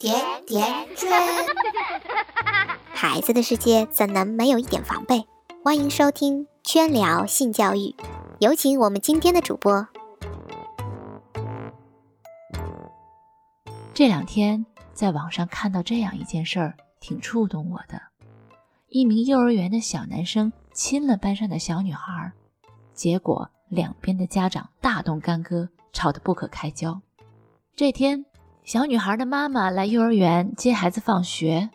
甜甜圈，孩子的世界怎能没有一点防备？欢迎收听圈聊性教育，有请我们今天的主播。这两天在网上看到这样一件事儿，挺触动我的。一名幼儿园的小男生亲了班上的小女孩，结果两边的家长大动干戈，吵得不可开交。这天。小女孩的妈妈来幼儿园接孩子放学，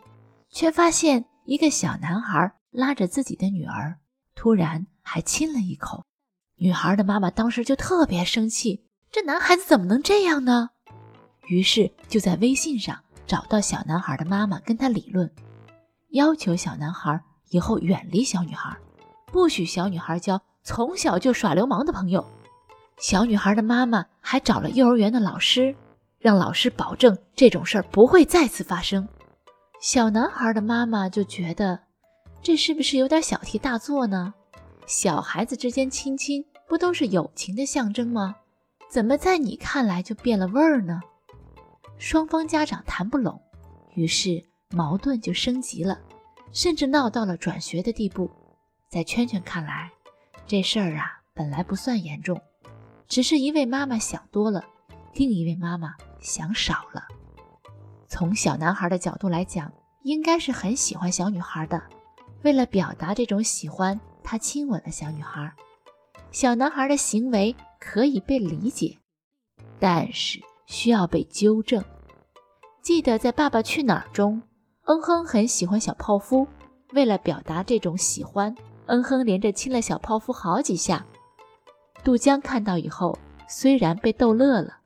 却发现一个小男孩拉着自己的女儿，突然还亲了一口。女孩的妈妈当时就特别生气，这男孩子怎么能这样呢？于是就在微信上找到小男孩的妈妈，跟他理论，要求小男孩以后远离小女孩，不许小女孩交从小就耍流氓的朋友。小女孩的妈妈还找了幼儿园的老师。让老师保证这种事儿不会再次发生。小男孩的妈妈就觉得，这是不是有点小题大做呢？小孩子之间亲亲不都是友情的象征吗？怎么在你看来就变了味儿呢？双方家长谈不拢，于是矛盾就升级了，甚至闹到了转学的地步。在圈圈看来，这事儿啊本来不算严重，只是一位妈妈想多了，另一位妈妈。想少了。从小男孩的角度来讲，应该是很喜欢小女孩的。为了表达这种喜欢，他亲吻了小女孩。小男孩的行为可以被理解，但是需要被纠正。记得在《爸爸去哪儿》中，嗯哼很喜欢小泡芙。为了表达这种喜欢，嗯哼连着亲了小泡芙好几下。杜江看到以后，虽然被逗乐了，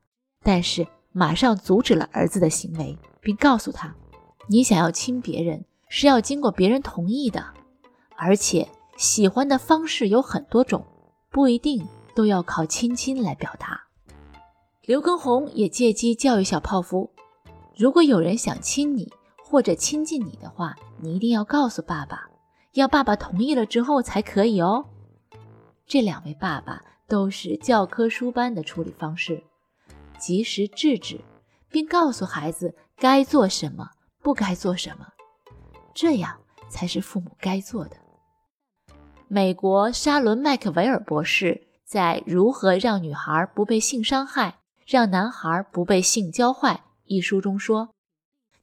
但是。马上阻止了儿子的行为，并告诉他：“你想要亲别人是要经过别人同意的，而且喜欢的方式有很多种，不一定都要靠亲亲来表达。”刘畊宏也借机教育小泡芙：“如果有人想亲你或者亲近你的话，你一定要告诉爸爸，要爸爸同意了之后才可以哦。”这两位爸爸都是教科书般的处理方式。及时制止，并告诉孩子该做什么，不该做什么，这样才是父母该做的。美国沙伦·麦克维尔博士在《如何让女孩不被性伤害，让男孩不被性教坏》一书中说：“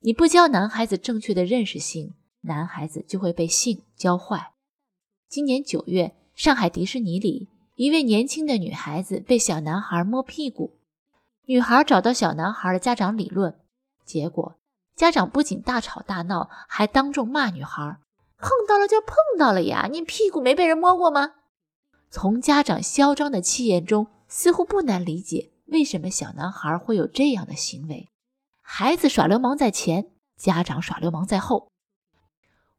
你不教男孩子正确的认识性，男孩子就会被性教坏。”今年九月，上海迪士尼里，一位年轻的女孩子被小男孩摸屁股。女孩找到小男孩的家长理论，结果家长不仅大吵大闹，还当众骂女孩：“碰到了就碰到了呀，你屁股没被人摸过吗？”从家长嚣张的气焰中，似乎不难理解为什么小男孩会有这样的行为。孩子耍流氓在前，家长耍流氓在后。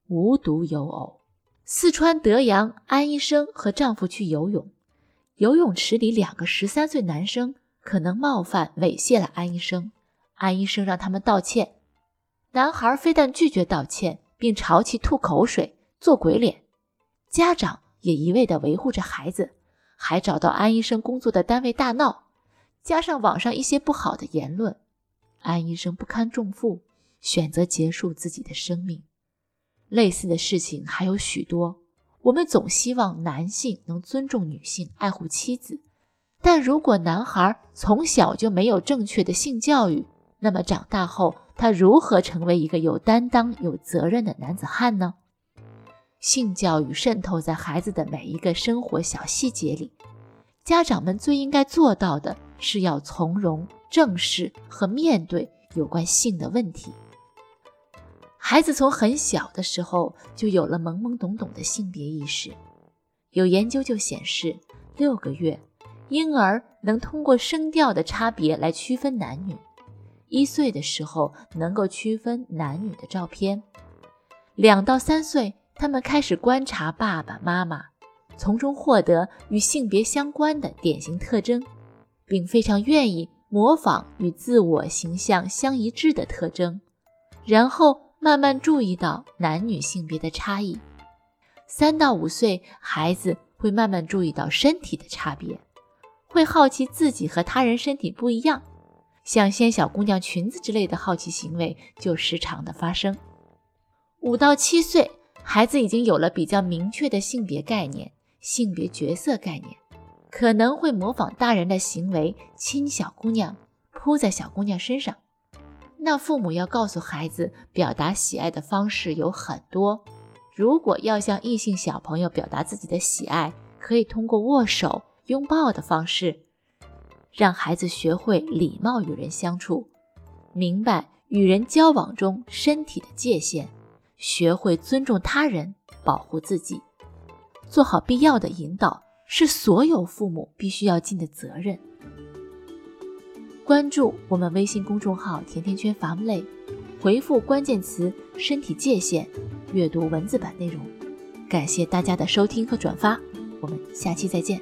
无独有偶，四川德阳安医生和丈夫去游泳，游泳池里两个十三岁男生。可能冒犯猥亵了安医生，安医生让他们道歉。男孩非但拒绝道歉，并朝其吐口水、做鬼脸。家长也一味地维护着孩子，还找到安医生工作的单位大闹，加上网上一些不好的言论，安医生不堪重负，选择结束自己的生命。类似的事情还有许多。我们总希望男性能尊重女性，爱护妻子。但如果男孩从小就没有正确的性教育，那么长大后他如何成为一个有担当、有责任的男子汉呢？性教育渗透在孩子的每一个生活小细节里，家长们最应该做到的是要从容、正视和面对有关性的问题。孩子从很小的时候就有了懵懵懂懂的性别意识，有研究就显示，六个月。婴儿能通过声调的差别来区分男女，一岁的时候能够区分男女的照片，两到三岁，他们开始观察爸爸妈妈，从中获得与性别相关的典型特征，并非常愿意模仿与自我形象相一致的特征，然后慢慢注意到男女性别的差异。三到五岁，孩子会慢慢注意到身体的差别。会好奇自己和他人身体不一样，像掀小姑娘裙子之类的好奇行为就时常的发生。五到七岁，孩子已经有了比较明确的性别概念、性别角色概念，可能会模仿大人的行为，亲小姑娘，扑在小姑娘身上。那父母要告诉孩子，表达喜爱的方式有很多。如果要向异性小朋友表达自己的喜爱，可以通过握手、拥抱的方式，让孩子学会礼貌与人相处，明白与人交往中身体的界限，学会尊重他人、保护自己，做好必要的引导，是所有父母必须要尽的责任。关注我们微信公众号“甜甜圈 Family”，回复关键词“身体界限”，阅读文字版内容。感谢大家的收听和转发，我们下期再见。